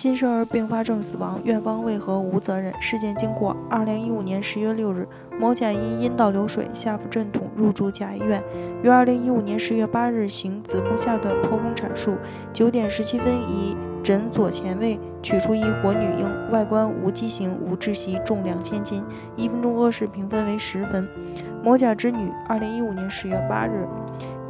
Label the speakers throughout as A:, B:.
A: 新生儿并发症死亡，院方为何无责任？事件经过：二零一五年十月六日，某甲因阴道流水、下腹阵痛入住甲医院，于二零一五年十月八日行子宫下段剖宫产术，九点十七分以枕左前位取出一活女婴，外观无畸形、无窒息，重两千斤，一分钟屙屎评分为十分。某甲之女，二零一五年十月八日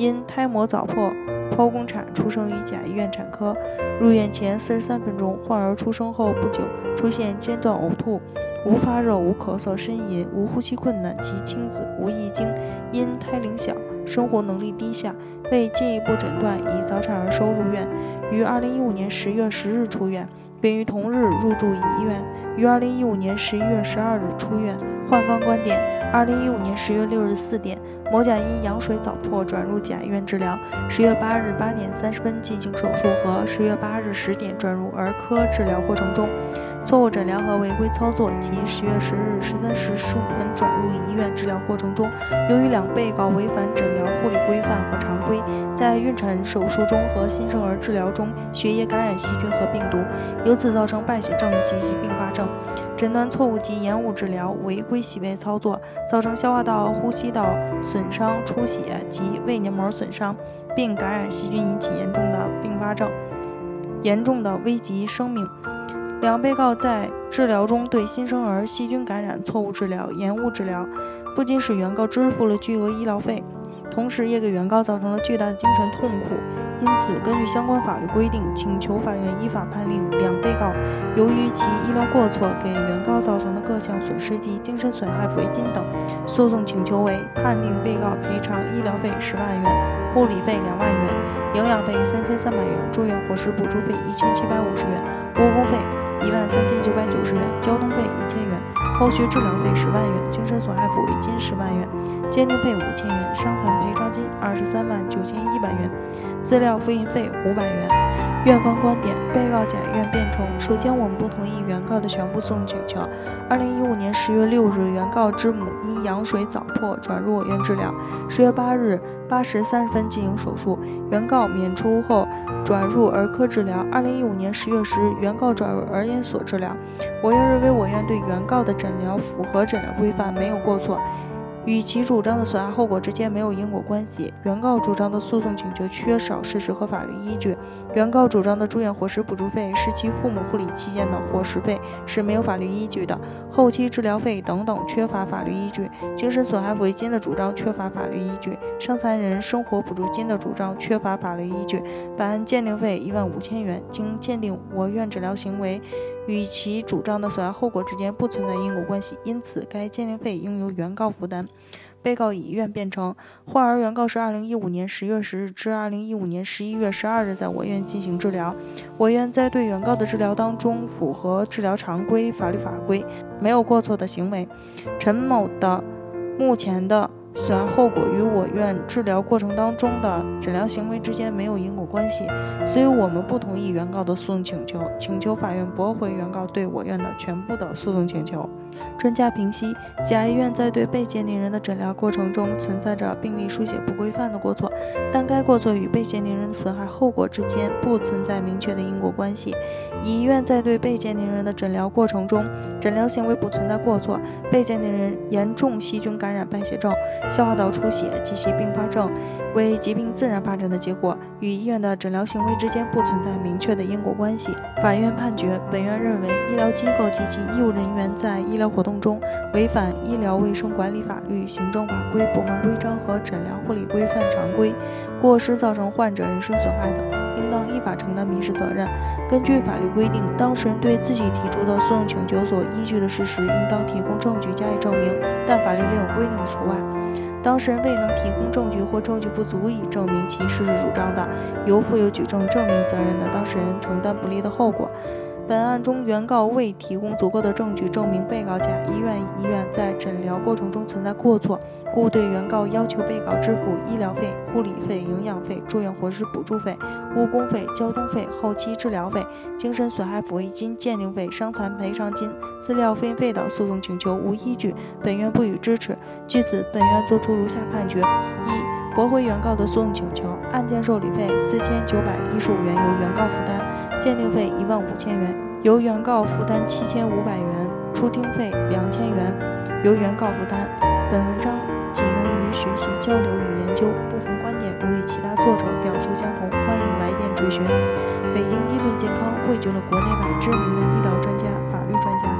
A: 因胎膜早破。剖宫产出生于甲医院产科，入院前四十三分钟，患儿出生后不久出现间断呕吐，无发热、无咳嗽、呻吟、无呼吸困难及青紫、无遗精，因胎龄小，生活能力低下，未进一步诊断，以早产儿收入院，于二零一五年十月十日出院，并于同日入住乙医院，于二零一五年十一月十二日出院。患方观点：二零一五年十月六日四点。某甲因羊水早破转入甲医院治疗，十月八日八点三十分进行手术和十月八日十点转入儿科治疗过程中，错误诊疗和违规操作及十月十日十三时十五分转入医院治疗过程中，由于两被告违反诊疗护理规范和常规，在孕产手术中和新生儿治疗中血液感染细菌和病毒，由此造成败血症及其并发症。诊断错误及延误治疗，违规洗胃操作，造成消化道、呼吸道损伤、出血及胃黏膜损伤，并感染细菌引起严重的并发症，严重的危及生命。两被告在治疗中对新生儿细菌感染错误治疗、延误治疗，不仅使原告支付了巨额医疗费，同时也给原告造成了巨大的精神痛苦。因此，根据相关法律规定，请求法院依法判令两被告由于其医疗过错给原告造成的各项损失及精神损害抚慰金等，诉讼请求为判令被告赔偿医疗费十万元、护理费两万元、营养费三千三百元、住院伙食补助费一千七百五十元、误工费一万三千九百九十元、交通费一千元、后续治疗费十万元、精神损害抚慰金十万元、鉴定费五千元、伤残赔偿金二十三万九千一百元。资料复印费五百元。院方观点：被告甲院辩称，首先，我们不同意原告的全部诉讼请求。二零一五年十月六日，原告之母因羊水早破转入我院治疗。十月八日八时三十分进行手术，原告娩出后转入儿科治疗。二零一五年十月十日，原告转入儿研所治疗。我院认为，我院对原告的诊疗符合诊疗规范，没有过错。与其主张的损害后果之间没有因果关系。原告主张的诉讼请求缺少事实和法律依据。原告主张的住院伙食补助费是其父母护理期间的伙食费，是没有法律依据的。后期治疗费等等缺乏法律依据。精神损害抚慰金的主张缺乏法律依据。伤残人生活补助金的主张缺乏法律依据。本案鉴定费一万五千元，经鉴定，我院诊疗行为与其主张的损害后果之间不存在因果关系，因此该鉴定费应由原告负担。被告乙医院辩称，患儿原告是二零一五年十月十日至二零一五年十一月十二日在我院进行治疗，我院在对原告的治疗当中符合治疗常规、法律法规，没有过错的行为。陈某的目前的。损害后果与我院治疗过程当中的诊疗行为之间没有因果关系，所以我们不同意原告的诉讼请求，请求法院驳回原告对我院的全部的诉讼请求。专家评析，甲医院在对被鉴定人的诊疗过程中存在着病历书写不规范的过错，但该过错与被鉴定人损害后果之间不存在明确的因果关系。乙医院在对被鉴定人的诊疗过程中，诊疗行为不存在过错，被鉴定人严重细菌感染败血症。消化道出血及其并发症为疾病自然发展的结果，与医院的诊疗行为之间不存在明确的因果关系。法院判决，本院认为，医疗机构及其医务人员在医疗活动中违反医疗卫生管理法律、行政法规、部门规章和诊疗护理规范常规，过失造成患者人身损害的，应当依法承担民事责任。根据法律规定，当事人对自己提出的诉讼请求所依据的事实，应当提供证据加以证明，但法律另有规定的除外。当事人未能提供证据或证据不足以证明其事实主张的，由负有举证证明责任的当事人承担不利的后果。本案中，原告未提供足够的证据证明被告甲医院医院在诊疗过程中存在过错，故对原告要求被告支付医疗费、护理费、营养费、住院伙食补助费、误工费、交通费、后期治疗费、精神损害抚慰金、鉴定费、伤残赔偿金、资料复印费的诉讼请求无依据，本院不予支持。据此，本院作出如下判决：一、驳回原告的诉讼请求，案件受理费四千九百一十五元由原告负担。鉴定费一万五千元，由原告负担七千五百元，出庭费两千元，由原告负担。本文章仅用于学习、交流与研究，部分观点如与其他作者表述相同，欢迎来电追询。北京医论健康汇聚了国内外知名的医疗专家、法律专家、